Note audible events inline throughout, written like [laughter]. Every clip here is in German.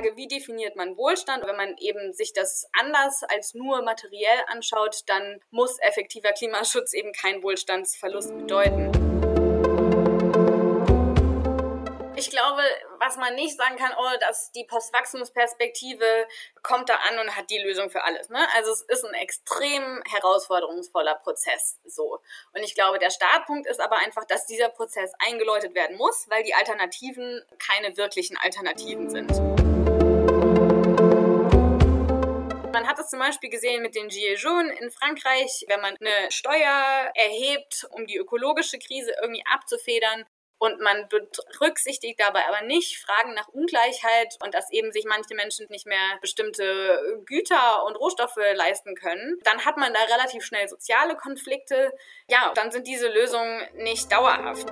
Frage, wie definiert man Wohlstand? Wenn man eben sich das anders als nur materiell anschaut, dann muss effektiver Klimaschutz eben kein Wohlstandsverlust bedeuten. Ich glaube, was man nicht sagen kann, oh, dass die Postwachstumsperspektive kommt da an und hat die Lösung für alles. Ne? Also es ist ein extrem herausforderungsvoller Prozess so. Und ich glaube, der Startpunkt ist aber einfach, dass dieser Prozess eingeläutet werden muss, weil die Alternativen keine wirklichen Alternativen sind. Man hat es zum Beispiel gesehen mit den Gilets jaunes in Frankreich, wenn man eine Steuer erhebt, um die ökologische Krise irgendwie abzufedern, und man berücksichtigt dabei aber nicht Fragen nach Ungleichheit und dass eben sich manche Menschen nicht mehr bestimmte Güter und Rohstoffe leisten können, dann hat man da relativ schnell soziale Konflikte. Ja, dann sind diese Lösungen nicht dauerhaft.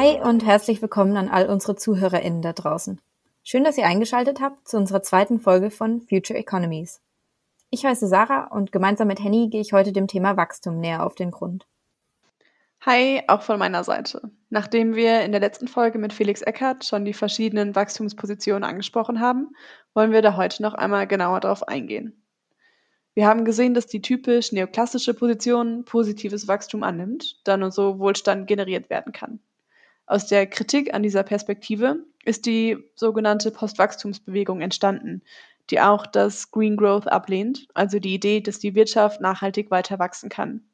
Hi und herzlich willkommen an all unsere ZuhörerInnen da draußen. Schön, dass ihr eingeschaltet habt zu unserer zweiten Folge von Future Economies. Ich heiße Sarah und gemeinsam mit Henny gehe ich heute dem Thema Wachstum näher auf den Grund. Hi, auch von meiner Seite. Nachdem wir in der letzten Folge mit Felix Eckert schon die verschiedenen Wachstumspositionen angesprochen haben, wollen wir da heute noch einmal genauer darauf eingehen. Wir haben gesehen, dass die typisch neoklassische Position positives Wachstum annimmt, da nur so Wohlstand generiert werden kann. Aus der Kritik an dieser Perspektive ist die sogenannte Postwachstumsbewegung entstanden, die auch das Green Growth ablehnt, also die Idee, dass die Wirtschaft nachhaltig weiter wachsen kann.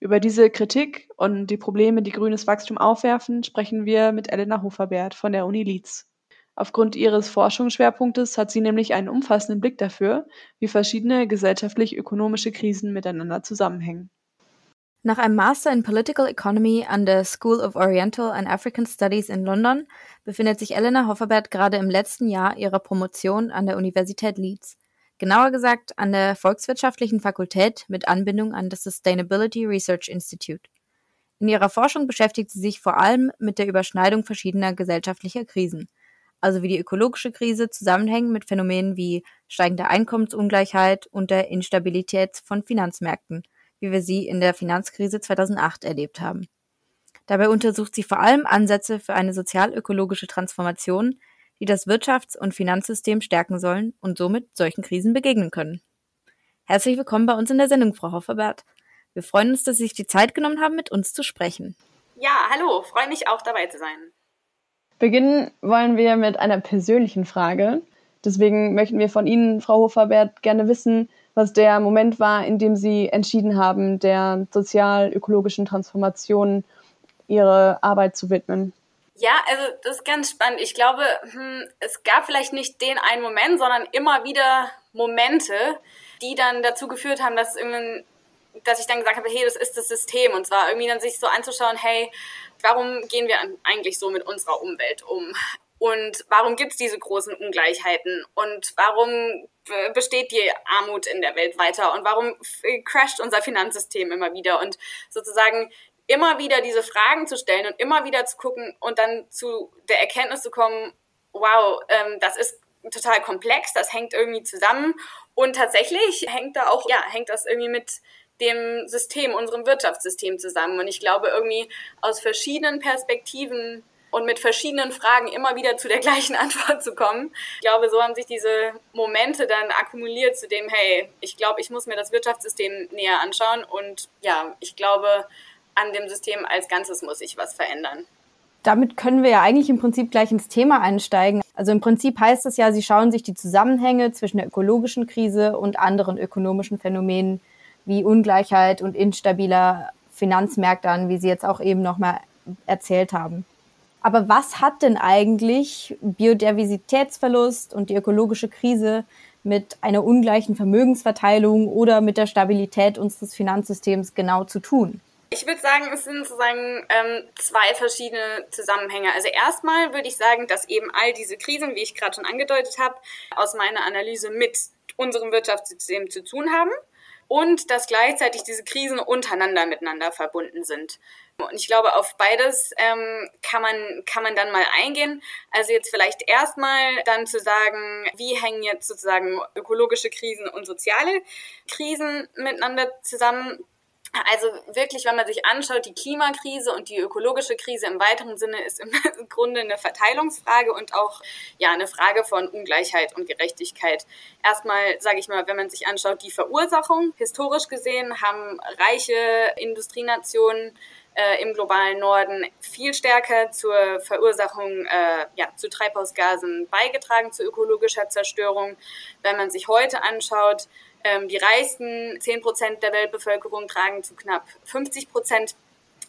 Über diese Kritik und die Probleme, die grünes Wachstum aufwerfen, sprechen wir mit Elena Hoferbert von der Uni Leeds. Aufgrund ihres Forschungsschwerpunktes hat sie nämlich einen umfassenden Blick dafür, wie verschiedene gesellschaftlich-ökonomische Krisen miteinander zusammenhängen. Nach einem Master in Political Economy an der School of Oriental and African Studies in London befindet sich Elena Hofferbert gerade im letzten Jahr ihrer Promotion an der Universität Leeds. Genauer gesagt an der Volkswirtschaftlichen Fakultät mit Anbindung an das Sustainability Research Institute. In ihrer Forschung beschäftigt sie sich vor allem mit der Überschneidung verschiedener gesellschaftlicher Krisen, also wie die ökologische Krise zusammenhängen mit Phänomenen wie steigender Einkommensungleichheit und der Instabilität von Finanzmärkten – wie wir sie in der Finanzkrise 2008 erlebt haben. Dabei untersucht sie vor allem Ansätze für eine sozial-ökologische Transformation, die das Wirtschafts- und Finanzsystem stärken sollen und somit solchen Krisen begegnen können. Herzlich willkommen bei uns in der Sendung, Frau Hofferbert. Wir freuen uns, dass Sie sich die Zeit genommen haben, mit uns zu sprechen. Ja, hallo, freue mich auch dabei zu sein. Beginnen wollen wir mit einer persönlichen Frage. Deswegen möchten wir von Ihnen, Frau Hofferbert, gerne wissen, was der Moment war, in dem Sie entschieden haben, der sozial-ökologischen Transformation Ihre Arbeit zu widmen. Ja, also das ist ganz spannend. Ich glaube, hm, es gab vielleicht nicht den einen Moment, sondern immer wieder Momente, die dann dazu geführt haben, dass dass ich dann gesagt habe, hey, das ist das System. Und zwar irgendwie dann sich so anzuschauen, hey, warum gehen wir eigentlich so mit unserer Umwelt um? Und warum gibt es diese großen Ungleichheiten? Und warum besteht die Armut in der Welt weiter? Und warum crasht unser Finanzsystem immer wieder? Und sozusagen immer wieder diese Fragen zu stellen und immer wieder zu gucken und dann zu der Erkenntnis zu kommen, wow, ähm, das ist total komplex, das hängt irgendwie zusammen. Und tatsächlich hängt da auch, ja, hängt das irgendwie mit dem System, unserem Wirtschaftssystem zusammen. Und ich glaube, irgendwie aus verschiedenen Perspektiven und mit verschiedenen Fragen immer wieder zu der [laughs] gleichen Antwort zu kommen. Ich glaube, so haben sich diese Momente dann akkumuliert zu dem, hey, ich glaube, ich muss mir das Wirtschaftssystem näher anschauen und ja, ich glaube, an dem System als Ganzes muss sich was verändern. Damit können wir ja eigentlich im Prinzip gleich ins Thema einsteigen. Also im Prinzip heißt es ja, Sie schauen sich die Zusammenhänge zwischen der ökologischen Krise und anderen ökonomischen Phänomenen wie Ungleichheit und instabiler Finanzmärkte an, wie Sie jetzt auch eben nochmal erzählt haben. Aber was hat denn eigentlich Biodiversitätsverlust und die ökologische Krise mit einer ungleichen Vermögensverteilung oder mit der Stabilität unseres Finanzsystems genau zu tun? Ich würde sagen, es sind sozusagen ähm, zwei verschiedene Zusammenhänge. Also erstmal würde ich sagen, dass eben all diese Krisen, wie ich gerade schon angedeutet habe, aus meiner Analyse mit unserem Wirtschaftssystem zu tun haben und dass gleichzeitig diese Krisen untereinander miteinander verbunden sind. Und ich glaube, auf beides ähm, kann, man, kann man dann mal eingehen. Also jetzt vielleicht erstmal dann zu sagen, wie hängen jetzt sozusagen ökologische Krisen und soziale Krisen miteinander zusammen. Also wirklich, wenn man sich anschaut, die Klimakrise und die ökologische Krise im weiteren Sinne ist im [laughs] Grunde eine Verteilungsfrage und auch ja eine Frage von Ungleichheit und Gerechtigkeit. Erstmal sage ich mal, wenn man sich anschaut, die Verursachung. Historisch gesehen haben reiche Industrienationen äh, im globalen Norden viel stärker zur Verursachung äh, ja, zu Treibhausgasen beigetragen, zu ökologischer Zerstörung. Wenn man sich heute anschaut, ähm, die reichsten 10 Prozent der Weltbevölkerung tragen zu knapp 50 Prozent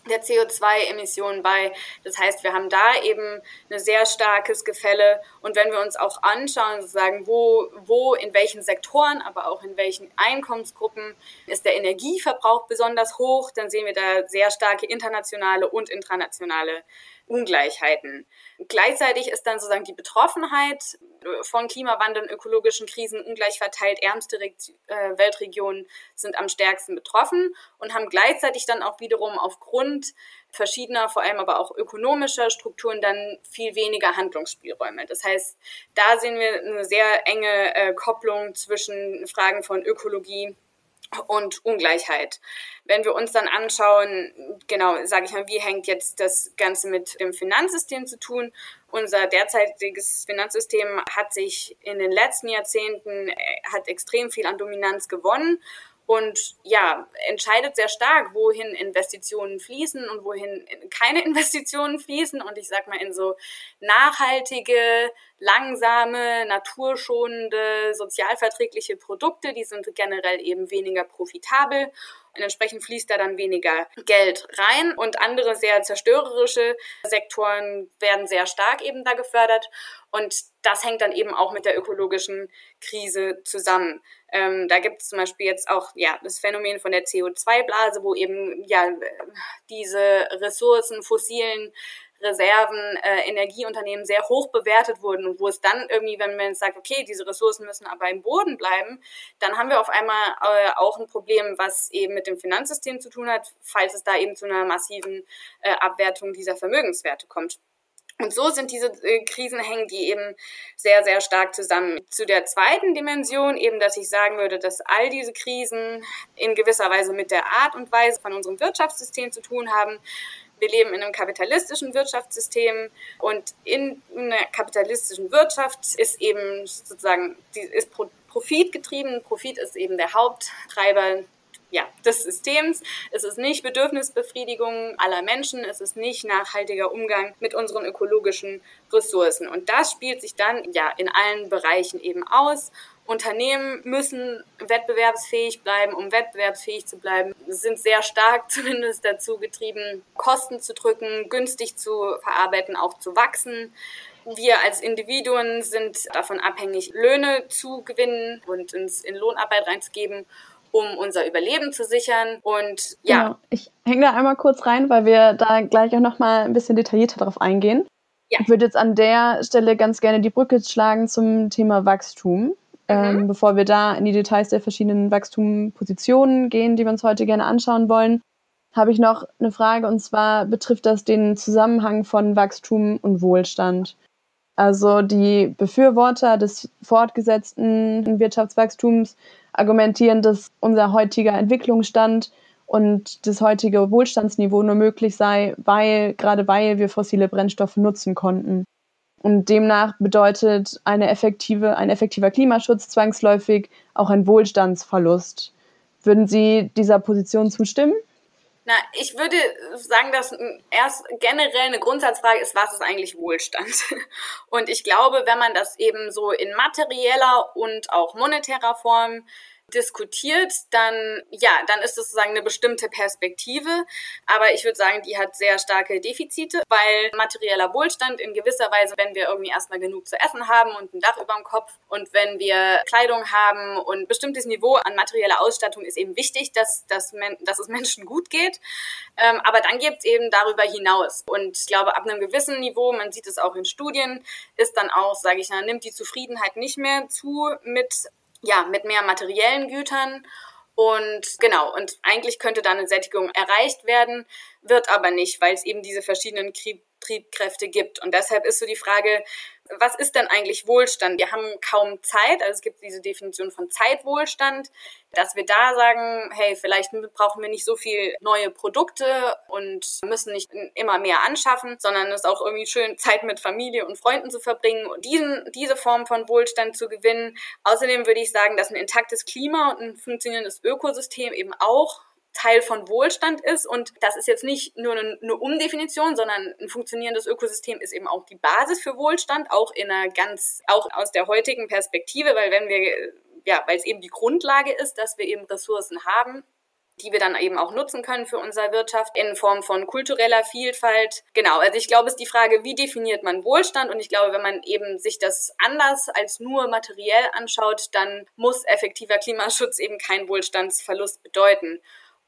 der CO2-Emissionen bei. Das heißt, wir haben da eben ein sehr starkes Gefälle. Und wenn wir uns auch anschauen, sozusagen, wo, wo, in welchen Sektoren, aber auch in welchen Einkommensgruppen ist der Energieverbrauch besonders hoch, dann sehen wir da sehr starke internationale und intranationale Ungleichheiten. Gleichzeitig ist dann sozusagen die Betroffenheit von Klimawandel und ökologischen Krisen ungleich verteilt. Ärmste äh, Weltregionen sind am stärksten betroffen und haben gleichzeitig dann auch wiederum aufgrund verschiedener, vor allem aber auch ökonomischer Strukturen dann viel weniger Handlungsspielräume. Das heißt, da sehen wir eine sehr enge äh, Kopplung zwischen Fragen von Ökologie und Ungleichheit. Wenn wir uns dann anschauen, genau, sage ich mal, wie hängt jetzt das Ganze mit dem Finanzsystem zu tun? Unser derzeitiges Finanzsystem hat sich in den letzten Jahrzehnten, äh, hat extrem viel an Dominanz gewonnen und ja, entscheidet sehr stark, wohin Investitionen fließen und wohin keine [laughs] Investitionen fließen. Und ich sag mal, in so nachhaltige, langsame, naturschonende, sozialverträgliche Produkte, die sind generell eben weniger profitabel entsprechend fließt da dann weniger Geld rein und andere sehr zerstörerische Sektoren werden sehr stark eben da gefördert und das hängt dann eben auch mit der ökologischen Krise zusammen. Ähm, da gibt es zum Beispiel jetzt auch ja das Phänomen von der CO2-Blase, wo eben ja diese Ressourcen, fossilen Reserven, äh, Energieunternehmen sehr hoch bewertet wurden und wo es dann irgendwie, wenn man sagt, okay, diese Ressourcen müssen aber im Boden bleiben, dann haben wir auf einmal äh, auch ein Problem, was eben mit dem Finanzsystem zu tun hat, falls es da eben zu einer massiven äh, Abwertung dieser Vermögenswerte kommt. Und so sind diese äh, Krisen hängen die eben sehr, sehr stark zusammen. Zu der zweiten Dimension eben, dass ich sagen würde, dass all diese Krisen in gewisser Weise mit der Art und Weise von unserem Wirtschaftssystem zu tun haben wir leben in einem kapitalistischen Wirtschaftssystem und in einer kapitalistischen Wirtschaft ist eben sozusagen, ist Profit getrieben. Profit ist eben der Haupttreiber ja, des Systems. Es ist nicht Bedürfnisbefriedigung aller Menschen. Es ist nicht nachhaltiger Umgang mit unseren ökologischen Ressourcen. Und das spielt sich dann ja in allen Bereichen eben aus. Unternehmen müssen wettbewerbsfähig bleiben, um wettbewerbsfähig zu bleiben, sind sehr stark [laughs] zumindest dazu getrieben, Kosten zu drücken, günstig zu verarbeiten, auch zu wachsen. Wir als Individuen sind davon abhängig, Löhne zu gewinnen und uns in Lohnarbeit reinzugeben um unser Überleben zu sichern. Und ja. Genau. Ich hänge da einmal kurz rein, weil wir da gleich auch nochmal ein bisschen detaillierter drauf eingehen. Ja. Ich würde jetzt an der Stelle ganz gerne die Brücke schlagen zum Thema Wachstum. Ähm, mhm. bevor wir da in die Details der verschiedenen Wachstumpositionen gehen, die wir uns heute gerne anschauen wollen, habe ich noch eine Frage und zwar betrifft das den Zusammenhang von Wachstum und Wohlstand. Also die Befürworter des fortgesetzten Wirtschaftswachstums argumentieren, dass unser heutiger Entwicklungsstand und das heutige Wohlstandsniveau nur möglich sei, weil, gerade weil wir fossile Brennstoffe nutzen konnten. Und demnach bedeutet eine effektive, ein effektiver Klimaschutz zwangsläufig auch ein Wohlstandsverlust. Würden Sie dieser Position zustimmen? Na, ich würde sagen, dass erst generell eine Grundsatzfrage ist, was ist eigentlich Wohlstand? [laughs] Und ich glaube, wenn man das eben so in materieller und auch monetärer Form diskutiert, dann ja, dann ist es sozusagen eine bestimmte Perspektive. Aber ich würde sagen, die hat sehr starke Defizite, weil materieller Wohlstand in gewisser Weise, wenn wir irgendwie erstmal genug zu essen haben und ein Dach über dem Kopf und wenn wir Kleidung haben und ein bestimmtes Niveau an materieller Ausstattung ist eben wichtig, dass, dass, dass es Menschen gut geht. Ähm, aber dann gibt es eben darüber hinaus. Und ich glaube, ab einem gewissen Niveau, man sieht es auch in Studien, ist dann auch, sage ich mal, nimmt die Zufriedenheit nicht mehr zu mit ja, mit mehr materiellen Gütern. Und genau, und eigentlich könnte da eine Sättigung erreicht werden, wird aber nicht, weil es eben diese verschiedenen Triebkräfte gibt. Und deshalb ist so die Frage, was ist denn eigentlich Wohlstand? Wir haben kaum Zeit, also es gibt diese Definition von Zeitwohlstand, dass wir da sagen, hey, vielleicht brauchen wir nicht so viel neue Produkte und müssen nicht immer mehr anschaffen, sondern es ist auch irgendwie schön, Zeit mit Familie und Freunden zu verbringen und diesen, diese Form von Wohlstand zu gewinnen. Außerdem würde ich sagen, dass ein intaktes Klima und ein funktionierendes Ökosystem eben auch Teil von Wohlstand ist. Und das ist jetzt nicht nur eine, Umdefinition, sondern ein funktionierendes Ökosystem ist eben auch die Basis für Wohlstand, auch in einer ganz, auch aus der heutigen Perspektive, weil wenn wir, ja, weil es eben die Grundlage ist, dass wir eben Ressourcen haben, die wir dann eben auch nutzen können für unsere Wirtschaft in Form von kultureller Vielfalt. Genau, also ich glaube, es ist die Frage, wie definiert man Wohlstand? Und ich glaube, wenn man eben sich das anders als nur materiell anschaut, dann muss effektiver Klimaschutz eben kein Wohlstandsverlust bedeuten.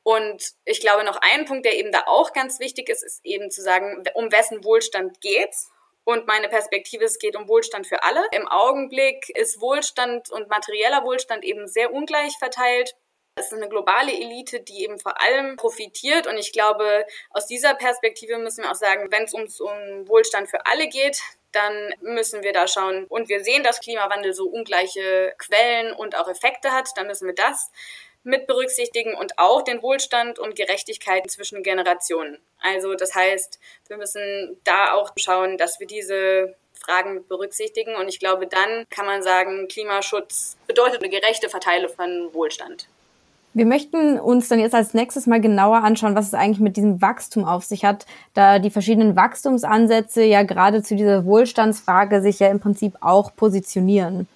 Und ich glaube, noch ein Punkt, der eben da auch ganz wichtig ist, ist eben zu sagen, um wessen Wohlstand geht's? Und meine Perspektive, es geht um Wohlstand für alle. Im Augenblick ist Wohlstand und materieller Wohlstand eben sehr ungleich verteilt. Es ist eine globale Elite, die eben vor allem profitiert. Und ich glaube, aus dieser Perspektive müssen wir auch sagen, wenn es ums um Wohlstand für alle geht, dann müssen wir da schauen. Und wir sehen, dass Klimawandel so ungleiche Quellen und auch Effekte hat. Dann müssen wir das mit berücksichtigen und auch den Wohlstand und Gerechtigkeit zwischen Generationen. Also das heißt, wir müssen da auch schauen, dass wir diese Fragen berücksichtigen. Und ich glaube, dann kann man sagen, Klimaschutz bedeutet eine gerechte Verteilung von Wohlstand. Wir möchten uns dann jetzt als nächstes mal genauer anschauen, was es eigentlich mit diesem Wachstum auf sich hat, da die verschiedenen Wachstumsansätze ja gerade zu dieser Wohlstandsfrage sich ja im Prinzip auch positionieren.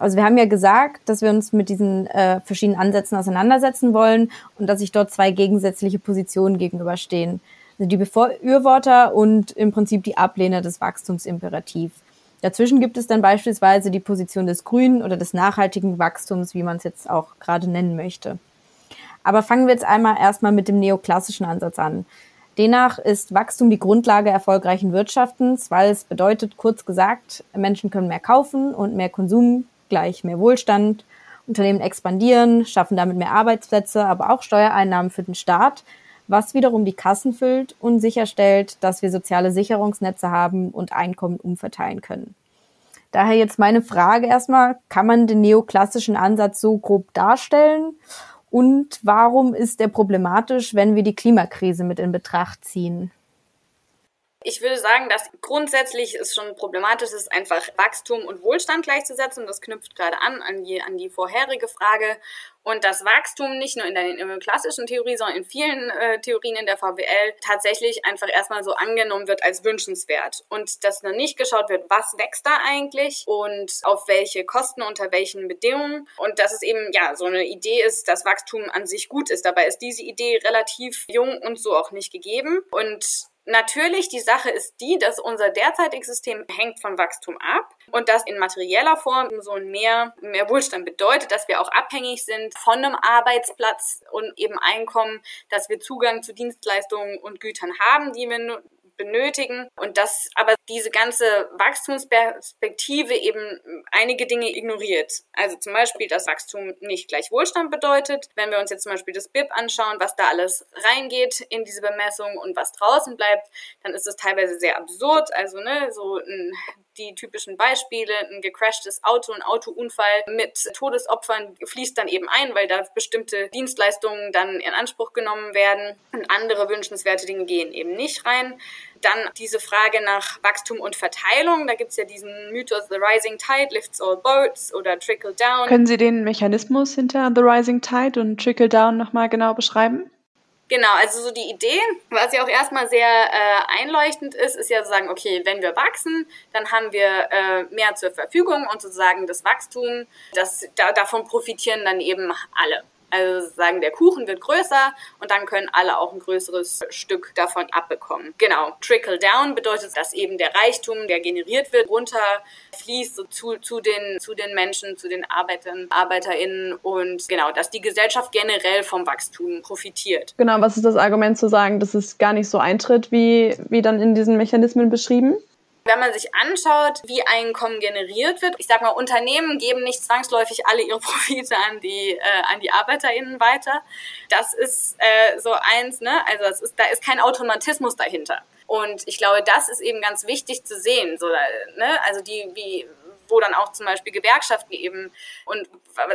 Also wir haben ja gesagt, dass wir uns mit diesen äh, verschiedenen Ansätzen auseinandersetzen wollen und dass sich dort zwei gegensätzliche Positionen gegenüberstehen. Also die Befürworter und im Prinzip die Ablehner des Wachstumsimperativs. Dazwischen gibt es dann beispielsweise die Position des grünen oder des nachhaltigen Wachstums, wie man es jetzt auch gerade nennen möchte. Aber fangen wir jetzt einmal erstmal mit dem neoklassischen Ansatz an. Demnach ist Wachstum die Grundlage erfolgreichen Wirtschaftens, weil es bedeutet, kurz gesagt, Menschen können mehr kaufen und mehr Konsum gleich mehr Wohlstand. Unternehmen expandieren, schaffen damit mehr Arbeitsplätze, aber auch Steuereinnahmen für den Staat, was wiederum die Kassen füllt und sicherstellt, dass wir soziale Sicherungsnetze haben und Einkommen umverteilen können. Daher jetzt meine Frage erstmal, kann man den neoklassischen Ansatz so grob darstellen? Und warum ist der problematisch, wenn wir die Klimakrise mit in Betracht ziehen? Ich würde sagen, dass grundsätzlich es schon problematisch ist, einfach Wachstum und Wohlstand gleichzusetzen. Das knüpft gerade an an die, an die vorherige Frage. Und das Wachstum nicht nur in der, in der klassischen Theorie, sondern in vielen äh, Theorien in der VWL tatsächlich einfach erstmal so angenommen wird als wünschenswert. Und dass dann nicht geschaut wird, was wächst da eigentlich und auf welche Kosten, unter welchen Bedingungen. Und dass es eben ja so eine Idee ist, dass Wachstum an sich gut ist. Dabei ist diese Idee relativ jung und so auch nicht gegeben. Und Natürlich, die Sache ist die, dass unser derzeitiges System hängt von Wachstum ab und das in materieller Form so ein mehr, mehr Wohlstand bedeutet, dass wir auch abhängig sind von einem Arbeitsplatz und eben Einkommen, dass wir Zugang zu Dienstleistungen und Gütern haben, die wir benötigen und dass aber diese ganze Wachstumsperspektive eben einige Dinge ignoriert. Also zum Beispiel, dass Wachstum nicht gleich Wohlstand bedeutet. Wenn wir uns jetzt zum Beispiel das BIP anschauen, was da alles reingeht in diese Bemessung und was draußen bleibt, dann ist es teilweise sehr absurd. Also ne, so ein die typischen Beispiele, ein gecrashtes Auto, ein Autounfall mit Todesopfern fließt dann eben ein, weil da bestimmte Dienstleistungen dann in Anspruch genommen werden und andere wünschenswerte Dinge gehen eben nicht rein. Dann diese Frage nach Wachstum und Verteilung. Da gibt es ja diesen Mythos The Rising Tide lifts all boats oder Trickle Down. Können Sie den Mechanismus hinter The Rising Tide und Trickle Down nochmal genau beschreiben? Genau, also so die Idee, was ja auch erstmal sehr äh, einleuchtend ist, ist ja zu sagen, okay, wenn wir wachsen, dann haben wir äh, mehr zur Verfügung und sozusagen das Wachstum, das, da, davon profitieren dann eben alle. Also sagen, der Kuchen wird größer und dann können alle auch ein größeres Stück davon abbekommen. Genau. Trickle down bedeutet, dass eben der Reichtum, der generiert wird, runterfließt so zu, zu, den, zu den Menschen, zu den Arbeitern, ArbeiterInnen und genau, dass die Gesellschaft generell vom Wachstum profitiert. Genau, was ist das Argument zu sagen, dass es gar nicht so eintritt, wie, wie dann in diesen Mechanismen beschrieben? Wenn man sich anschaut, wie Einkommen generiert wird, ich sag mal, Unternehmen geben nicht zwangsläufig alle ihre [laughs] Profite an die, äh, an die ArbeiterInnen weiter. Das ist äh, so eins, ne? Also das ist, da ist kein Automatismus dahinter. Und ich glaube, das ist eben ganz wichtig zu sehen. So, ne? Also die, wie, wo dann auch zum Beispiel Gewerkschaften eben und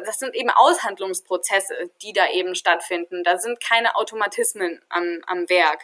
das sind eben Aushandlungsprozesse, die da eben stattfinden. Da sind keine Automatismen am, am Werk.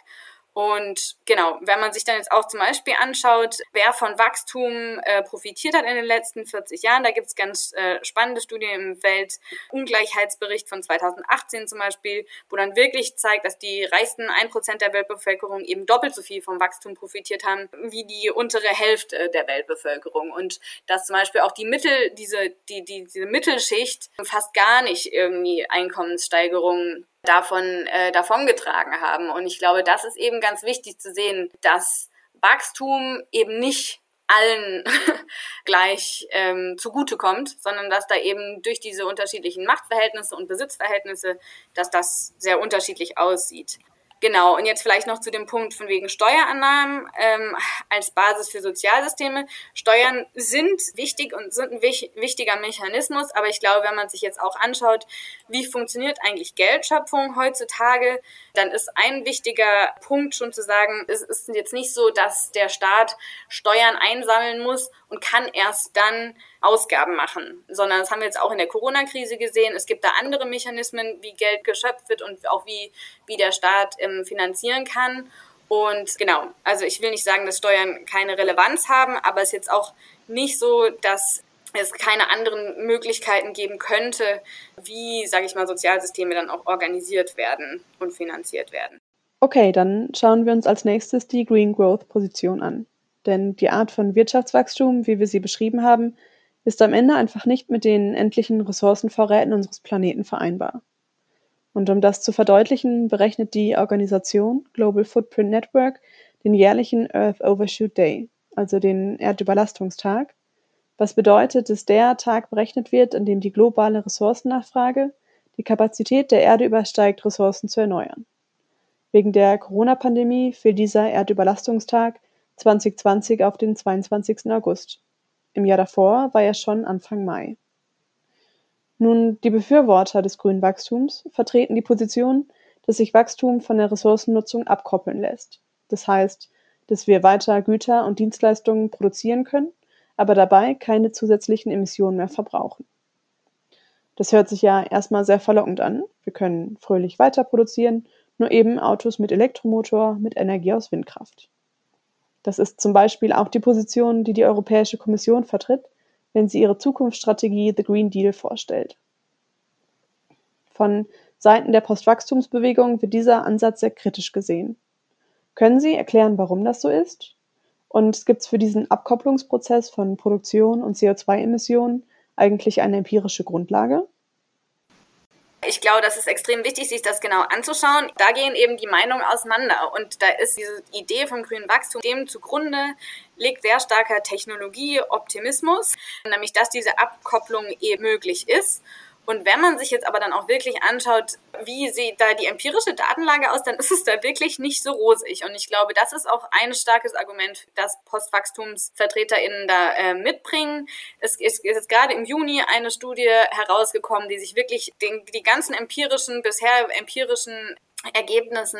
Und genau, wenn man sich dann jetzt auch zum Beispiel anschaut, wer von Wachstum äh, profitiert hat in den letzten 40 Jahren, da gibt es ganz äh, spannende Studien im Weltungleichheitsbericht von 2018 zum Beispiel, wo dann wirklich zeigt, dass die reichsten 1% der Weltbevölkerung eben doppelt so viel vom Wachstum profitiert haben wie die untere Hälfte der Weltbevölkerung. Und dass zum Beispiel auch die Mittel, diese, die, die, diese Mittelschicht fast gar nicht irgendwie Einkommenssteigerungen davon äh, davongetragen haben. Und ich glaube, das ist eben ganz wichtig zu sehen, dass Wachstum eben nicht allen [laughs] gleich ähm, zugutekommt, sondern dass da eben durch diese unterschiedlichen Machtverhältnisse und Besitzverhältnisse, dass das sehr unterschiedlich aussieht. Genau, und jetzt vielleicht noch zu dem Punkt von wegen Steuerannahmen ähm, als Basis für Sozialsysteme. Steuern sind wichtig und sind ein wich wichtiger Mechanismus, aber ich glaube, wenn man sich jetzt auch anschaut, wie funktioniert eigentlich Geldschöpfung heutzutage, dann ist ein wichtiger Punkt schon zu sagen, es ist jetzt nicht so, dass der Staat Steuern einsammeln muss und kann erst dann Ausgaben machen, sondern das haben wir jetzt auch in der Corona-Krise gesehen. Es gibt da andere Mechanismen, wie Geld geschöpft wird und auch wie, wie der Staat finanzieren kann. Und genau, also ich will nicht sagen, dass Steuern keine Relevanz haben, aber es ist jetzt auch nicht so, dass es keine anderen Möglichkeiten geben könnte, wie, sage ich mal, Sozialsysteme dann auch organisiert werden und finanziert werden. Okay, dann schauen wir uns als nächstes die Green Growth Position an. Denn die Art von Wirtschaftswachstum, wie wir sie beschrieben haben, ist am Ende einfach nicht mit den endlichen Ressourcenvorräten unseres Planeten vereinbar. Und um das zu verdeutlichen, berechnet die Organisation Global Footprint Network den jährlichen Earth Overshoot Day, also den Erdüberlastungstag, was bedeutet, dass der Tag berechnet wird, an dem die globale Ressourcennachfrage die Kapazität der Erde übersteigt, Ressourcen zu erneuern. Wegen der Corona-Pandemie fiel dieser Erdüberlastungstag 2020 auf den 22. August. Im Jahr davor war er schon Anfang Mai. Nun, die Befürworter des grünen Wachstums vertreten die Position, dass sich Wachstum von der Ressourcennutzung abkoppeln lässt. Das heißt, dass wir weiter Güter und Dienstleistungen produzieren können, aber dabei keine zusätzlichen Emissionen mehr verbrauchen. Das hört sich ja erstmal sehr verlockend an. Wir können fröhlich weiter produzieren, nur eben Autos mit Elektromotor, mit Energie aus Windkraft. Das ist zum Beispiel auch die Position, die die Europäische Kommission vertritt, wenn sie ihre Zukunftsstrategie The Green Deal vorstellt. Von Seiten der Postwachstumsbewegung wird dieser Ansatz sehr kritisch gesehen. Können Sie erklären, warum das so ist? Und gibt es für diesen Abkopplungsprozess von Produktion und CO2-Emissionen eigentlich eine empirische Grundlage? Ich glaube, das ist extrem wichtig, sich das genau anzuschauen. Da gehen eben die Meinungen auseinander. Und da ist diese Idee vom grünen Wachstum dem zugrunde liegt sehr starker Technologieoptimismus, nämlich dass diese Abkopplung eben möglich ist. Und wenn man sich jetzt aber dann auch wirklich anschaut, wie sieht da die empirische Datenlage aus, dann [laughs] ist es da wirklich nicht so rosig. Und ich glaube, das ist auch ein starkes Argument, das PostwachstumsvertreterInnen da äh, mitbringen. Es ist, ist gerade im Juni eine Studie herausgekommen, die sich wirklich den, die ganzen empirischen, bisher empirischen Ergebnissen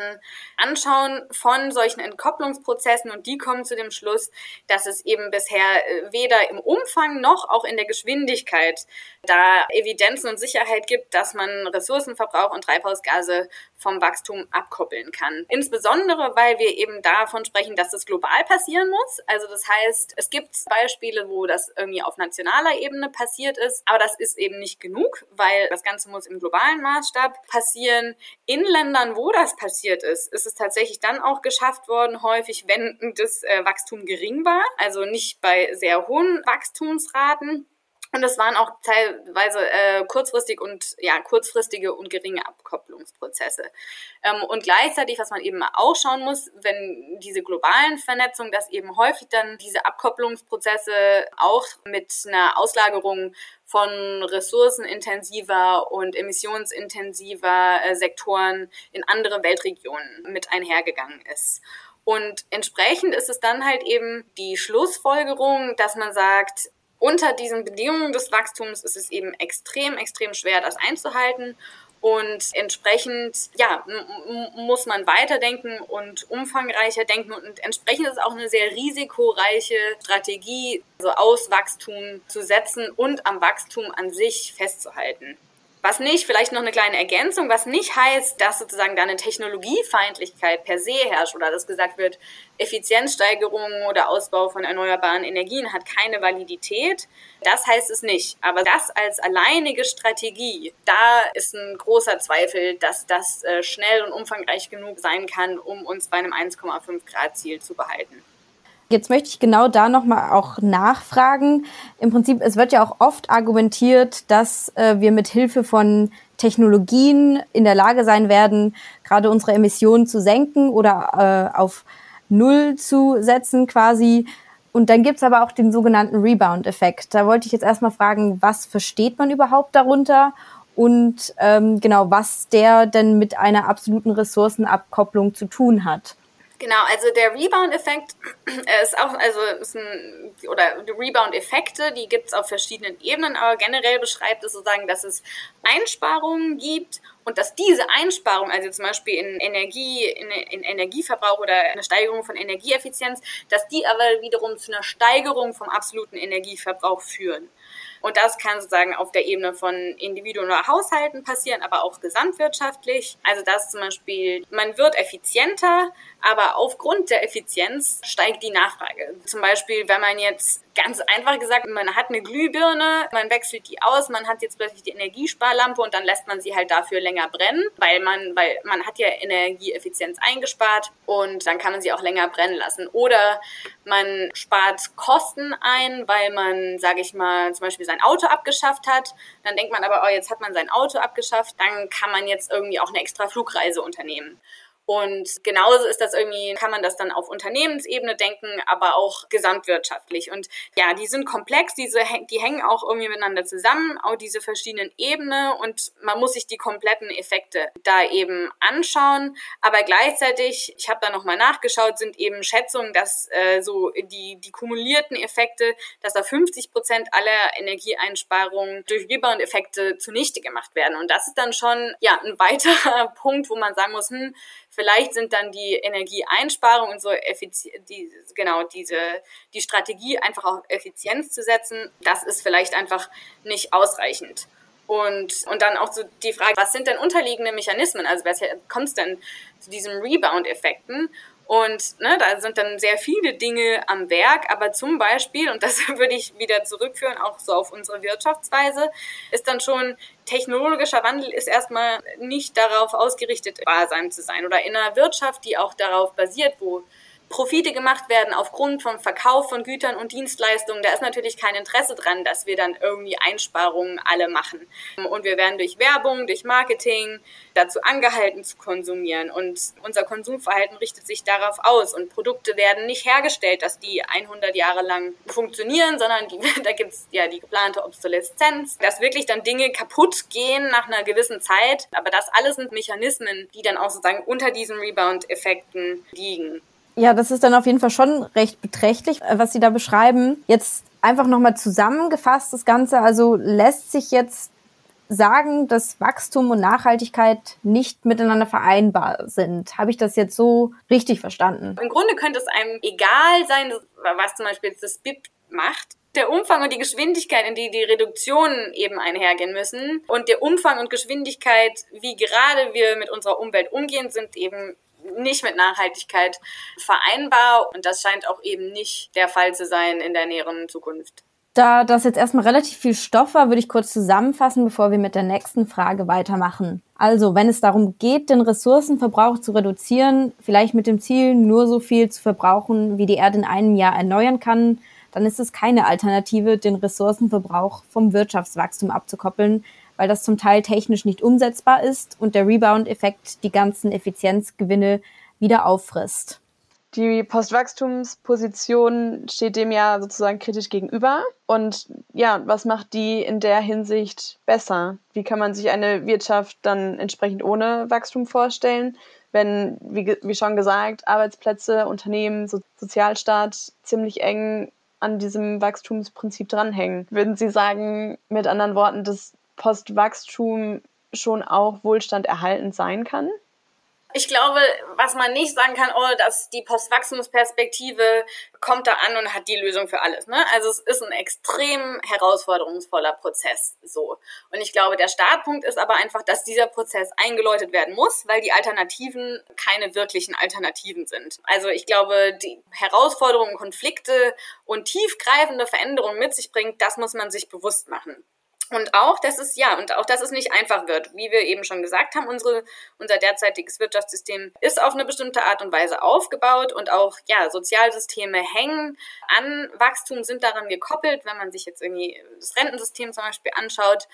anschauen von solchen Entkopplungsprozessen. Und die kommen zu dem Schluss, dass es eben bisher äh, weder im Umfang noch auch in der Geschwindigkeit da Evidenzen und Sicherheit gibt, dass man Ressourcenverbrauch und Treibhausgase vom Wachstum abkoppeln kann. Insbesondere, weil wir eben davon sprechen, dass das global passieren muss. Also das heißt, es gibt Beispiele, wo das irgendwie auf nationaler Ebene passiert ist, aber das ist eben nicht genug, weil das Ganze muss im globalen Maßstab passieren. In Ländern, wo das passiert ist, ist es tatsächlich dann auch geschafft worden, häufig, wenn das äh, Wachstum gering war, also nicht bei sehr hohen Wachstumsraten. Und es waren auch teilweise äh, kurzfristig und ja kurzfristige und geringe Abkopplungsprozesse. Ähm, und gleichzeitig, was man eben auch schauen muss, wenn diese globalen Vernetzungen, dass eben häufig dann diese Abkopplungsprozesse auch mit einer Auslagerung von ressourcenintensiver und emissionsintensiver äh, Sektoren in andere Weltregionen mit einhergegangen ist. Und entsprechend ist es dann halt eben die Schlussfolgerung, dass man sagt, unter diesen Bedingungen des Wachstums ist es eben extrem, extrem schwer, das einzuhalten. Und entsprechend, ja, muss man weiterdenken und umfangreicher denken. Und entsprechend ist es auch eine sehr risikoreiche Strategie, so aus Wachstum zu setzen und am Wachstum an sich festzuhalten. Was nicht, vielleicht noch eine kleine Ergänzung, was nicht heißt, dass sozusagen da eine Technologiefeindlichkeit per se herrscht oder dass gesagt wird, Effizienzsteigerung oder Ausbau von erneuerbaren Energien hat keine Validität. Das heißt es nicht. Aber das als alleinige Strategie, da ist ein großer Zweifel, dass das äh, schnell und umfangreich genug sein kann, um uns bei einem 1,5 Grad Ziel zu behalten. Jetzt möchte ich genau da nochmal auch nachfragen. Im Prinzip, es wird ja auch oft argumentiert, dass äh, wir mit Hilfe von Technologien in der Lage sein werden, gerade unsere Emissionen zu senken oder äh, auf Null zu setzen quasi. Und dann gibt's aber auch den sogenannten Rebound-Effekt. Da wollte ich jetzt erstmal fragen, was versteht man überhaupt darunter und ähm, genau, was der denn mit einer absoluten Ressourcenabkopplung zu tun hat. Genau, also der Rebound-Effekt ist auch, also ist ein, oder Rebound-Effekte, die gibt es auf verschiedenen Ebenen, aber generell beschreibt es sozusagen, dass es Einsparungen gibt und dass diese Einsparungen, also zum Beispiel in Energie, in, in Energieverbrauch oder eine Steigerung von Energieeffizienz, dass die aber wiederum zu einer Steigerung vom absoluten Energieverbrauch führen. Und das kann sozusagen auf der Ebene von Individuen oder Haushalten passieren, aber auch gesamtwirtschaftlich. Also dass zum Beispiel, man wird effizienter, aber aufgrund der Effizienz steigt die Nachfrage. Zum Beispiel, wenn man jetzt ganz einfach gesagt, man hat eine Glühbirne, man wechselt die aus, man hat jetzt plötzlich die Energiesparlampe und dann lässt man sie halt dafür länger brennen, weil man, weil man hat ja Energieeffizienz eingespart und dann kann man sie auch länger brennen lassen. Oder man spart Kosten ein, weil man, sage ich mal, zum Beispiel sein Auto abgeschafft hat. Dann denkt man aber, oh, jetzt hat man sein Auto abgeschafft, dann kann man jetzt irgendwie auch eine extra Flugreise unternehmen. Und genauso ist das irgendwie, kann man das dann auf Unternehmensebene denken, aber auch gesamtwirtschaftlich. Und ja, die sind komplex, diese, die hängen auch irgendwie miteinander zusammen, auch diese verschiedenen Ebenen und man muss sich die kompletten Effekte da eben anschauen. Aber gleichzeitig, ich habe da nochmal nachgeschaut, sind eben Schätzungen, dass äh, so die, die kumulierten Effekte, dass da 50 Prozent aller Energieeinsparungen durch Rebound-Effekte zunichte gemacht werden. Und das ist dann schon ja ein weiterer [laughs] Punkt, wo man sagen muss, hm, Vielleicht sind dann die Energieeinsparungen und so effizient, die, genau diese, die Strategie einfach auf Effizienz zu setzen, das ist vielleicht einfach nicht ausreichend. Und, und dann auch so die Frage, was sind denn unterliegende Mechanismen? Also kommt es denn zu diesen Rebound-Effekten? Und ne, da sind dann sehr viele Dinge am Werk, aber zum Beispiel, und das [laughs] würde ich wieder zurückführen, auch so auf unsere Wirtschaftsweise, ist dann schon technologischer Wandel ist erstmal nicht darauf ausgerichtet, wahrsam zu sein. Oder in einer Wirtschaft, die auch darauf basiert, wo Profite gemacht werden aufgrund vom Verkauf von Gütern und Dienstleistungen, da ist natürlich kein Interesse dran, dass wir dann irgendwie Einsparungen alle machen. Und wir werden durch Werbung, durch Marketing dazu angehalten zu konsumieren. Und unser Konsumverhalten richtet sich darauf aus. Und Produkte werden nicht hergestellt, dass die 100 Jahre lang funktionieren, sondern die, [laughs] da gibt's ja die geplante Obsoleszenz, dass wirklich dann Dinge kaputt gehen nach einer gewissen Zeit. Aber das alles sind Mechanismen, die dann auch sozusagen unter diesen Rebound-Effekten liegen. Ja, das ist dann auf jeden Fall schon recht beträchtlich, äh, was Sie da beschreiben. Jetzt einfach nochmal zusammengefasst das Ganze. Also lässt sich jetzt sagen, dass Wachstum und Nachhaltigkeit nicht miteinander vereinbar sind. Habe ich das jetzt so richtig verstanden? Im Grunde könnte es einem egal sein, was zum Beispiel jetzt das BIP macht. Der Umfang und die Geschwindigkeit, in die die Reduktionen eben einhergehen müssen und der Umfang und Geschwindigkeit, wie gerade wir mit unserer Umwelt umgehen, sind eben nicht mit Nachhaltigkeit vereinbar und das scheint auch eben nicht der Fall zu sein in der näheren Zukunft. Da das jetzt erstmal relativ viel Stoff war, würde ich kurz zusammenfassen, bevor wir mit der nächsten Frage weitermachen. Also, wenn es darum geht, den Ressourcenverbrauch zu reduzieren, vielleicht mit dem Ziel, nur so viel zu verbrauchen, wie die Erde in einem Jahr erneuern kann, dann ist es keine Alternative, den Ressourcenverbrauch vom Wirtschaftswachstum abzukoppeln, weil das zum Teil technisch nicht umsetzbar ist und der Rebound-Effekt die ganzen Effizienzgewinne wieder auffrisst. Die Postwachstumsposition steht dem ja sozusagen kritisch gegenüber. Und ja, was macht die in der Hinsicht besser? Wie kann man sich eine Wirtschaft dann entsprechend ohne Wachstum vorstellen, wenn, wie, wie schon gesagt, Arbeitsplätze, Unternehmen, so Sozialstaat ziemlich eng an diesem Wachstumsprinzip dranhängen? Würden Sie sagen, mit anderen Worten, dass Postwachstum schon auch Wohlstand erhalten sein kann? Ich glaube, was man nicht sagen kann, oh, dass die Postwachstumsperspektive kommt da an und hat die Lösung für alles. Ne? Also es ist ein extrem herausforderungsvoller Prozess so. Und ich glaube, der Startpunkt ist aber einfach, dass dieser Prozess eingeläutet werden muss, weil die Alternativen keine wirklichen Alternativen sind. Also ich glaube, die Herausforderungen, Konflikte und tiefgreifende Veränderungen mit sich bringt, das muss man sich bewusst machen. Und auch, dass es, ja, und auch, dass es nicht einfach wird. Wie wir eben schon gesagt haben, unsere, unser derzeitiges Wirtschaftssystem ist auf eine bestimmte Art und Weise aufgebaut und auch, ja, Sozialsysteme hängen an Wachstum, sind daran gekoppelt, wenn man sich jetzt irgendwie das Rentensystem zum Beispiel anschaut.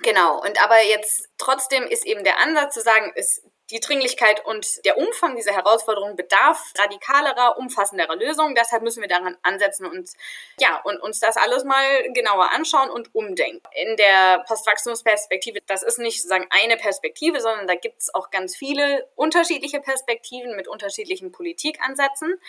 Genau. Und aber jetzt trotzdem ist eben der Ansatz zu sagen, es die Dringlichkeit und der Umfang dieser Herausforderung bedarf radikalerer, umfassenderer Lösungen. Deshalb müssen wir daran ansetzen und ja, und uns das alles mal genauer anschauen und umdenken. In der Postwachstumsperspektive, das ist nicht sozusagen eine Perspektive, sondern da gibt es auch ganz viele unterschiedliche Perspektiven mit unterschiedlichen Politikansätzen.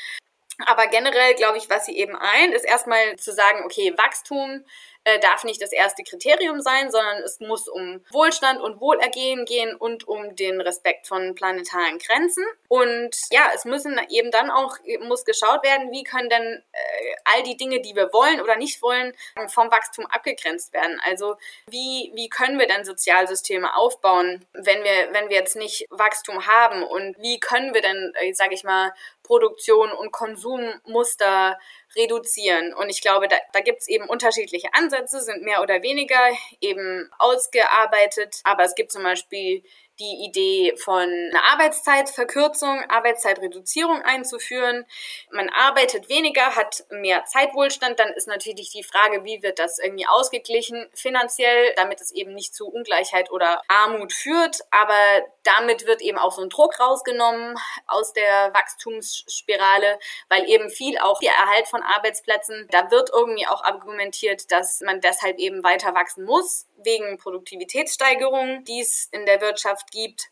Aber generell glaube ich, was sie eben ein, ist erstmal zu sagen, okay, Wachstum äh, darf nicht das erste Kriterium sein, sondern es muss um Wohlstand und Wohlergehen gehen und um den Respekt von planetaren Grenzen. Und ja, es müssen eben dann auch, muss geschaut werden, wie können denn äh, all die Dinge, die wir wollen oder nicht wollen, vom Wachstum abgegrenzt werden. Also wie, wie können wir denn Sozialsysteme aufbauen, wenn wir, wenn wir jetzt nicht Wachstum haben? Und wie können wir denn, äh, sage ich mal, Produktion und Konsummuster reduzieren. Und ich glaube, da, da gibt es eben unterschiedliche Ansätze, sind mehr oder weniger eben ausgearbeitet. Aber es gibt zum Beispiel die Idee von einer Arbeitszeitverkürzung, Arbeitszeitreduzierung einzuführen. Man arbeitet weniger, hat mehr Zeitwohlstand, dann ist natürlich die Frage, wie wird das irgendwie ausgeglichen finanziell, damit es eben nicht zu Ungleichheit oder Armut führt. Aber damit wird eben auch so ein Druck rausgenommen aus der Wachstumsspirale, weil eben viel auch der Erhalt von Arbeitsplätzen, da wird irgendwie auch argumentiert, dass man deshalb eben weiter wachsen muss, wegen Produktivitätssteigerungen, die es in der Wirtschaft gibt.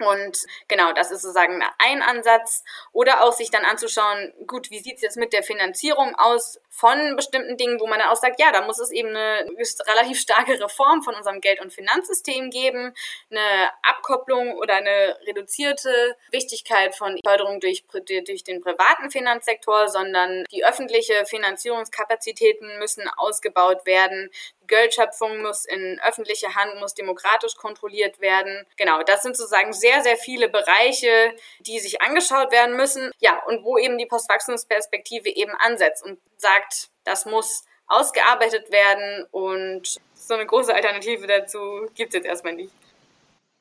Und genau, das ist sozusagen ein Ansatz. Oder auch sich dann anzuschauen, gut, wie sieht's jetzt mit der Finanzierung aus von bestimmten Dingen, wo man dann auch sagt, ja, da muss es eben eine relativ starke Reform von unserem Geld- und Finanzsystem geben, eine Abkopplung oder eine reduzierte Wichtigkeit von Förderung durch, durch den privaten Finanzsektor, sondern die öffentliche Finanzierungskapazitäten müssen ausgebaut werden. Geldschöpfung muss in öffentliche Hand, muss demokratisch kontrolliert werden. Genau, das sind sozusagen sehr, sehr viele Bereiche, die sich angeschaut werden müssen. Ja, und wo eben die Postwachstumsperspektive eben ansetzt und sagt, das muss ausgearbeitet werden und so eine große Alternative dazu gibt es jetzt erstmal nicht.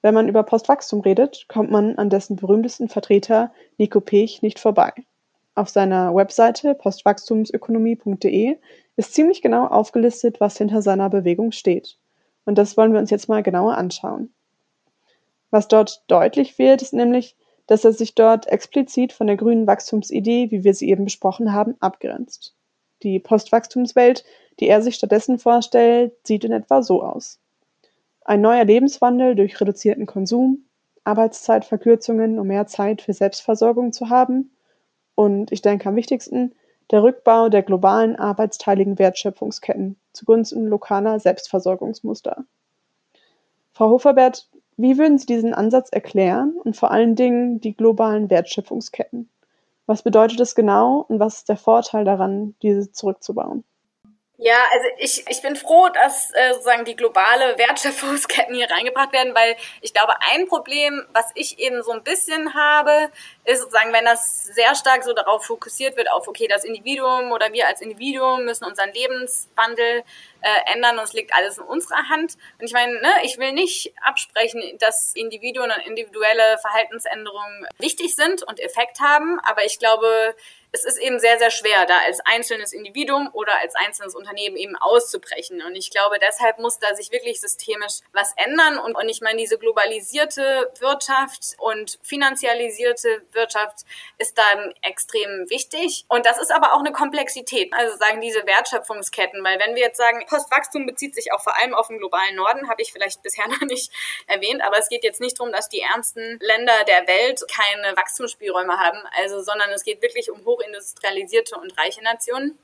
Wenn man über Postwachstum redet, kommt man an dessen berühmtesten Vertreter Nico Pech nicht vorbei. Auf seiner Webseite postwachstumsökonomie.de ist ziemlich genau aufgelistet, was hinter seiner Bewegung steht. Und das wollen wir uns jetzt mal genauer anschauen. Was dort deutlich wird, ist nämlich, dass er sich dort explizit von der grünen Wachstumsidee, wie wir sie eben besprochen haben, abgrenzt. Die Postwachstumswelt, die er sich stattdessen vorstellt, sieht in etwa so aus. Ein neuer Lebenswandel durch reduzierten Konsum, Arbeitszeitverkürzungen, um mehr Zeit für Selbstversorgung zu haben, und ich denke am wichtigsten der Rückbau der globalen arbeitsteiligen Wertschöpfungsketten zugunsten lokaler Selbstversorgungsmuster. Frau Hoferbert, wie würden Sie diesen Ansatz erklären und vor allen Dingen die globalen Wertschöpfungsketten? Was bedeutet es genau und was ist der Vorteil daran, diese zurückzubauen? Ja, also ich, ich bin froh, dass äh, sozusagen die globale Wertschöpfungsketten hier reingebracht werden, weil ich glaube, ein Problem, was ich eben so ein bisschen habe, ist sozusagen, wenn das sehr stark so darauf fokussiert wird, auf, okay, das Individuum oder wir als Individuum müssen unseren Lebenswandel äh, ändern und es liegt alles in unserer Hand. Und ich meine, ne, ich will nicht absprechen, dass Individuen und individuelle Verhaltensänderungen wichtig sind und Effekt haben, aber ich glaube, es ist eben sehr, sehr schwer, da als einzelnes Individuum oder als einzelnes Unternehmen eben auszubrechen. Und ich glaube, deshalb muss da sich wirklich systemisch was ändern. Und, und ich meine, diese globalisierte Wirtschaft und finanzialisierte Wirtschaft ist dann extrem wichtig. Und das ist aber auch eine Komplexität. Also sagen diese Wertschöpfungsketten, weil wenn wir jetzt sagen, Postwachstum bezieht sich auch vor allem auf den globalen Norden, habe ich vielleicht bisher [laughs] noch nicht erwähnt, aber es geht jetzt nicht darum, dass die ärmsten Länder der Welt keine Wachstumsspielräume haben, also sondern es geht wirklich um hoch hochindustrialisierte und reiche Nationen.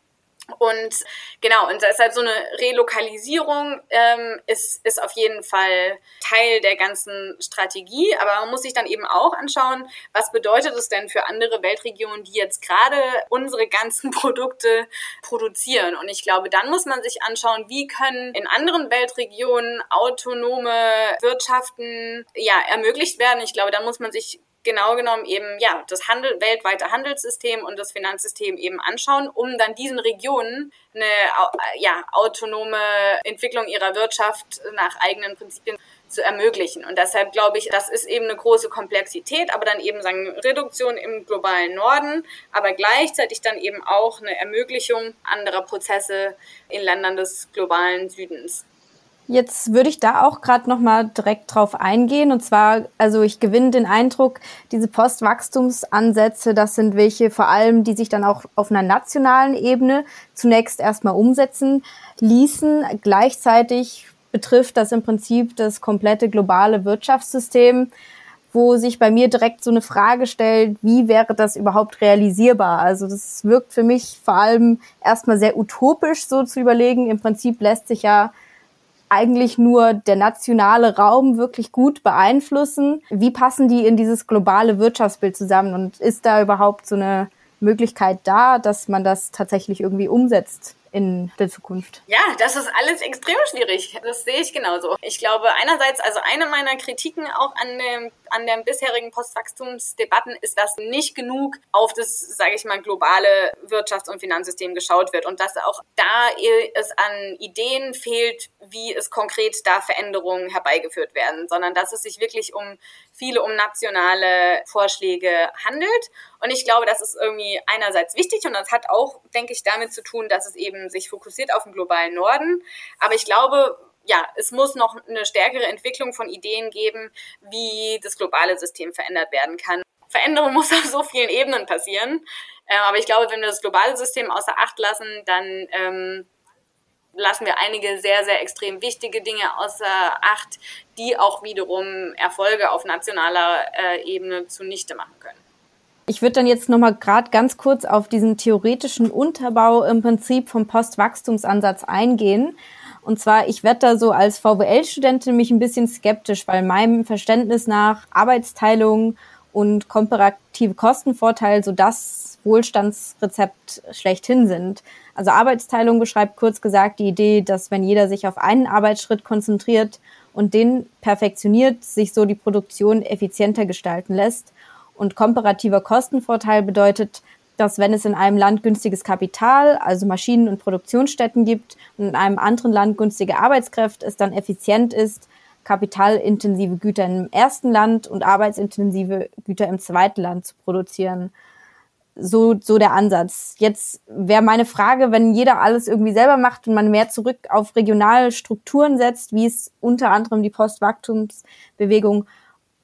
Und genau, und deshalb so eine Relokalisierung ähm, ist, ist auf jeden Fall Teil der ganzen Strategie. Aber man muss sich dann eben auch anschauen, was bedeutet es denn für andere Weltregionen, die jetzt gerade unsere ganzen [laughs] Produkte produzieren. Und ich glaube, dann muss man sich anschauen, wie können in anderen Weltregionen autonome Wirtschaften ja ermöglicht werden. Ich glaube, da muss man sich genau genommen eben ja das Handel, weltweite Handelssystem und das Finanzsystem eben anschauen, um dann diesen Regionen eine ja, autonome Entwicklung ihrer Wirtschaft nach eigenen Prinzipien zu ermöglichen. Und deshalb glaube ich, das ist eben eine große Komplexität, aber dann eben sagen Reduktion im globalen Norden, aber gleichzeitig dann eben auch eine Ermöglichung anderer Prozesse in Ländern des globalen Südens. Jetzt würde ich da auch gerade noch mal direkt drauf eingehen. Und zwar, also ich gewinne den Eindruck, diese Postwachstumsansätze, das sind welche vor allem, die sich dann auch auf einer nationalen Ebene zunächst erstmal umsetzen ließen. Gleichzeitig betrifft das im Prinzip das komplette globale Wirtschaftssystem, wo sich bei mir direkt so eine Frage stellt, wie wäre das überhaupt realisierbar? Also das wirkt für mich vor allem erstmal sehr utopisch so zu überlegen. Im Prinzip lässt sich ja eigentlich nur der nationale Raum wirklich gut beeinflussen? Wie passen die in dieses globale Wirtschaftsbild zusammen? Und ist da überhaupt so eine Möglichkeit da, dass man das tatsächlich irgendwie umsetzt? In der Zukunft? Ja, das ist alles extrem schwierig. Das sehe ich genauso. Ich glaube, einerseits, also eine meiner Kritiken auch an dem an den bisherigen Postwachstumsdebatten ist, dass nicht genug auf das, sage ich mal, globale Wirtschafts- und Finanzsystem geschaut wird und dass auch da es an Ideen fehlt, wie es konkret da Veränderungen herbeigeführt werden, sondern dass es sich wirklich um viele um nationale Vorschläge handelt. Und ich glaube, das ist irgendwie einerseits wichtig und das hat auch, denke ich, damit zu tun, dass es eben sich fokussiert auf den globalen Norden. Aber ich glaube, ja, es muss noch eine stärkere Entwicklung von Ideen geben, wie das globale System verändert werden kann. Veränderung muss auf so vielen Ebenen passieren. Äh, aber ich glaube, wenn wir das globale System außer Acht lassen, dann ähm, lassen wir einige sehr, sehr extrem wichtige Dinge außer Acht, die auch wiederum Erfolge auf nationaler äh, Ebene zunichte machen können. Ich würde dann jetzt nochmal gerade ganz kurz auf diesen theoretischen Unterbau im Prinzip vom Postwachstumsansatz eingehen. Und zwar, ich werde da so als VWL-Studentin mich ein bisschen skeptisch, weil meinem Verständnis nach Arbeitsteilung und komparative Kostenvorteil so das Wohlstandsrezept schlechthin sind. Also Arbeitsteilung beschreibt kurz gesagt die Idee, dass wenn jeder sich auf einen Arbeitsschritt konzentriert und den perfektioniert, sich so die Produktion effizienter gestalten lässt. Und komparativer Kostenvorteil bedeutet, dass wenn es in einem Land günstiges Kapital, also Maschinen und Produktionsstätten gibt und in einem anderen Land günstige Arbeitskräfte, es dann effizient ist, kapitalintensive Güter im ersten Land und arbeitsintensive Güter im zweiten Land zu produzieren. So, so der Ansatz. Jetzt wäre meine Frage, wenn jeder alles irgendwie selber macht und man mehr zurück auf regionale Strukturen setzt, wie es unter anderem die Postwachstumsbewegung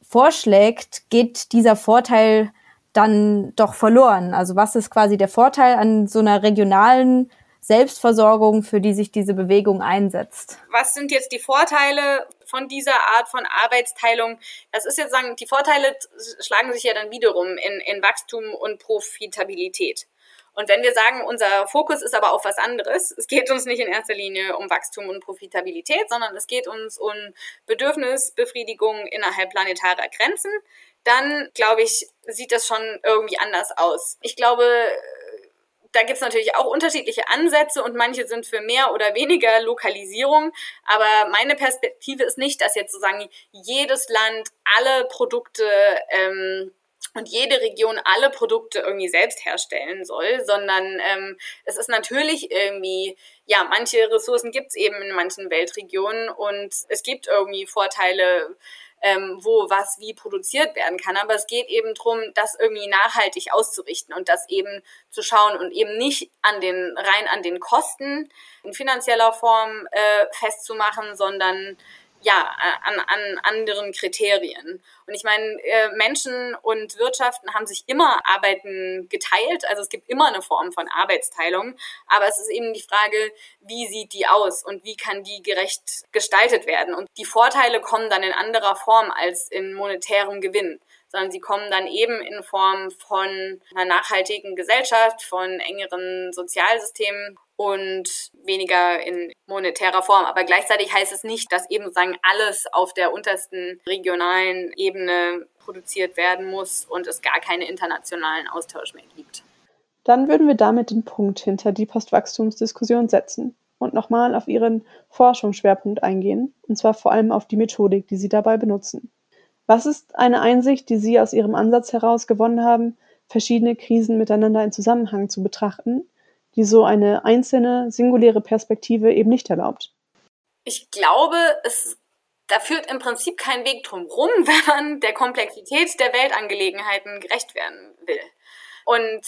vorschlägt, geht dieser Vorteil dann doch verloren. Also was ist quasi der Vorteil an so einer regionalen Selbstversorgung, für die sich diese Bewegung einsetzt? Was sind jetzt die Vorteile von dieser Art von Arbeitsteilung? Das ist jetzt sagen, die Vorteile schlagen sich ja dann wiederum in, in Wachstum und Profitabilität. Und wenn wir sagen, unser Fokus ist aber auf was anderes, es geht uns nicht in erster Linie um Wachstum und Profitabilität, sondern es geht uns um Bedürfnisbefriedigung innerhalb planetarer Grenzen, dann glaube ich, sieht das schon irgendwie anders aus. Ich glaube, da gibt's natürlich auch unterschiedliche Ansätze und manche sind für mehr oder weniger Lokalisierung. Aber meine Perspektive ist nicht, dass jetzt sozusagen jedes Land alle Produkte ähm, und jede Region alle Produkte irgendwie selbst herstellen soll, sondern ähm, es ist natürlich irgendwie, ja, manche Ressourcen gibt's eben in manchen Weltregionen und es gibt irgendwie Vorteile ähm, wo was wie produziert werden kann. Aber es geht eben drum, das irgendwie nachhaltig auszurichten und das eben zu schauen und eben nicht an den rein an den Kosten in finanzieller Form äh, festzumachen, sondern ja, an, an anderen Kriterien. Und ich meine, äh, Menschen und Wirtschaften haben sich immer Arbeiten geteilt, also es gibt immer eine Form von Arbeitsteilung, aber es ist eben die Frage, wie sieht die aus und wie kann die gerecht gestaltet werden. Und die Vorteile kommen dann in anderer Form als in monetärem Gewinn sondern sie kommen dann eben in Form von einer nachhaltigen Gesellschaft, von engeren Sozialsystemen und weniger in monetärer Form. Aber gleichzeitig heißt es nicht, dass eben sozusagen alles auf der untersten regionalen Ebene produziert werden muss und es gar keinen internationalen Austausch mehr gibt. Dann würden wir damit den Punkt hinter die Postwachstumsdiskussion setzen und nochmal auf Ihren Forschungsschwerpunkt eingehen, und zwar vor allem auf die Methodik, die Sie dabei benutzen. Was ist eine Einsicht, die Sie aus Ihrem Ansatz heraus gewonnen haben, verschiedene Krisen miteinander in Zusammenhang zu betrachten, die so eine einzelne, singuläre Perspektive eben nicht erlaubt? Ich glaube, es da führt im Prinzip kein Weg drum rum, [laughs] wenn man der Komplexität der Weltangelegenheiten gerecht werden will. Und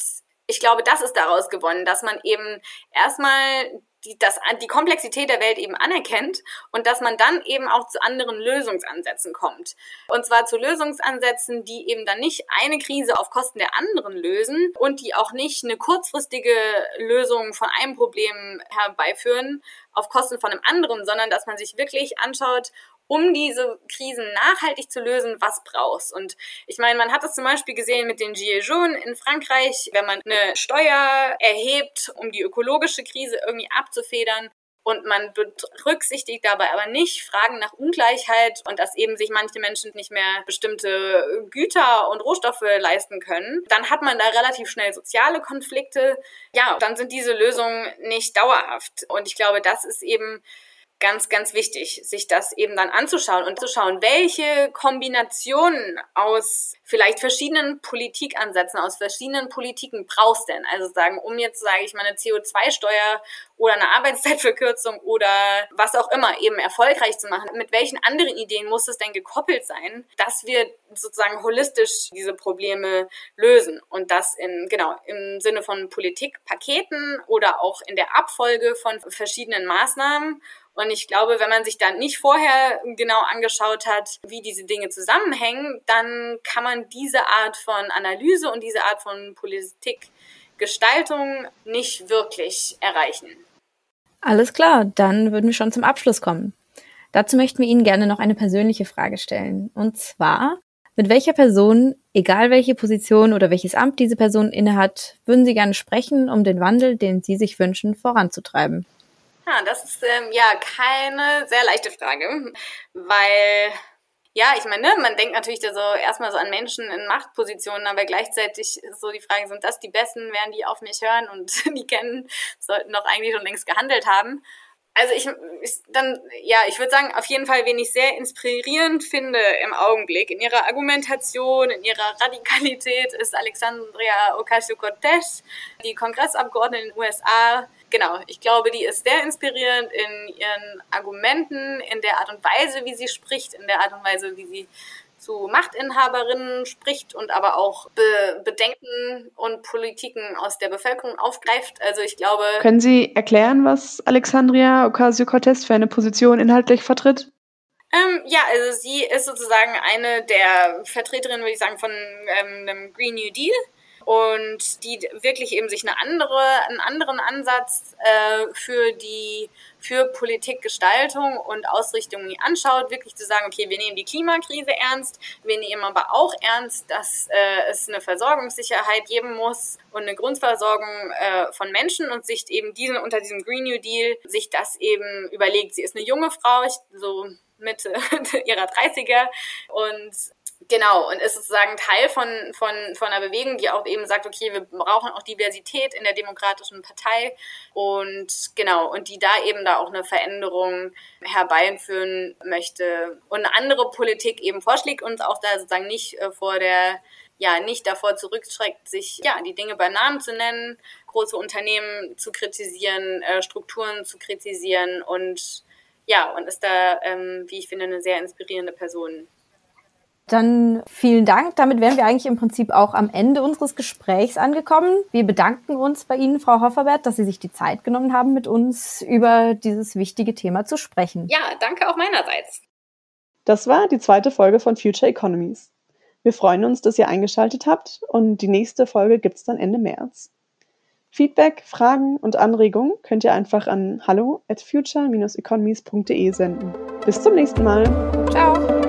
ich glaube, das ist daraus gewonnen, dass man eben erstmal die, das, die Komplexität der Welt eben anerkennt und dass man dann eben auch zu anderen Lösungsansätzen kommt. Und zwar zu Lösungsansätzen, die eben dann nicht eine Krise auf Kosten der anderen lösen und die auch nicht eine kurzfristige Lösung von einem Problem herbeiführen auf Kosten von einem anderen, sondern dass man sich wirklich anschaut, um diese Krisen nachhaltig zu lösen, was brauchst. Und ich meine, man hat es zum Beispiel gesehen mit den Gilets jaunes in Frankreich, wenn man eine Steuer erhebt, um die ökologische Krise irgendwie abzufedern, und man berücksichtigt dabei aber nicht Fragen nach Ungleichheit und dass eben sich manche Menschen nicht mehr bestimmte Güter und Rohstoffe leisten können, dann hat man da relativ schnell soziale Konflikte. Ja, dann sind diese Lösungen nicht dauerhaft. Und ich glaube, das ist eben ganz, ganz wichtig, sich das eben dann anzuschauen und zu schauen, welche Kombinationen aus vielleicht verschiedenen Politikansätzen, aus verschiedenen Politiken brauchst denn? Also sagen, um jetzt, sage ich mal, eine CO2-Steuer oder eine Arbeitszeitverkürzung oder was auch immer eben erfolgreich zu machen. Mit welchen anderen Ideen muss es denn gekoppelt sein, dass wir sozusagen holistisch diese Probleme lösen und das in, genau, im Sinne von Politikpaketen oder auch in der Abfolge von verschiedenen Maßnahmen und ich glaube, wenn man sich dann nicht vorher genau angeschaut hat, wie diese Dinge zusammenhängen, dann kann man diese Art von Analyse und diese Art von Politikgestaltung nicht wirklich erreichen. Alles klar, dann würden wir schon zum Abschluss kommen. Dazu möchten wir Ihnen gerne noch eine persönliche Frage stellen. Und zwar, mit welcher Person, egal welche Position oder welches Amt diese Person innehat, würden Sie gerne sprechen, um den Wandel, den Sie sich wünschen, voranzutreiben? Ja, das ist ähm, ja keine sehr leichte Frage, weil ja, ich meine, ne, man denkt natürlich so erstmal so an Menschen in Machtpositionen, aber gleichzeitig ist so die Frage, sind das die Besten, werden die auf mich hören und [laughs] die kennen, sollten doch eigentlich schon längst gehandelt haben. Also ich, ich dann, ja, ich würde sagen, auf jeden Fall, wen ich sehr inspirierend finde im Augenblick, in ihrer Argumentation, in ihrer Radikalität, ist Alexandria Ocasio-Cortez, die Kongressabgeordnete in den USA. Genau, ich glaube, die ist sehr inspirierend in ihren Argumenten, in der Art und Weise, wie sie spricht, in der Art und Weise, wie sie zu Machtinhaberinnen spricht und aber auch Be Bedenken und Politiken aus der Bevölkerung aufgreift. Also ich glaube. Können Sie erklären, was Alexandria Ocasio-Cortez für eine Position inhaltlich vertritt? Ähm, ja, also sie ist sozusagen eine der Vertreterinnen, würde ich sagen, von ähm, einem Green New Deal und die wirklich eben sich eine andere, einen anderen Ansatz äh, für die für Politikgestaltung und Ausrichtung anschaut, wirklich zu sagen, okay, wir nehmen die Klimakrise ernst, wir nehmen aber auch ernst, dass äh, es eine Versorgungssicherheit geben muss und eine Grundversorgung äh, von Menschen und sich eben diesen unter diesem Green New Deal sich das eben überlegt. Sie ist eine junge Frau, so Mitte [laughs] ihrer 30er und Genau, und ist sozusagen Teil von, von, von einer Bewegung, die auch eben sagt, okay, wir brauchen auch Diversität in der Demokratischen Partei und genau, und die da eben da auch eine Veränderung herbeiführen möchte und eine andere Politik eben vorschlägt und auch da sozusagen nicht äh, vor der ja nicht davor zurückschreckt, sich ja die Dinge bei Namen zu nennen, große Unternehmen zu kritisieren, äh, Strukturen zu kritisieren und ja und ist da, ähm, wie ich finde, eine sehr inspirierende Person. Dann vielen Dank. Damit wären wir eigentlich im Prinzip auch am Ende unseres Gesprächs angekommen. Wir bedanken uns bei Ihnen, Frau Hofferbert, dass Sie sich die Zeit genommen haben, mit uns über dieses wichtige Thema zu sprechen. Ja, danke auch meinerseits. Das war die zweite Folge von Future Economies. Wir freuen uns, dass ihr eingeschaltet habt und die nächste Folge gibt es dann Ende März. Feedback, Fragen und Anregungen könnt ihr einfach an hallo at future-economies.de senden. Bis zum nächsten Mal. Ciao.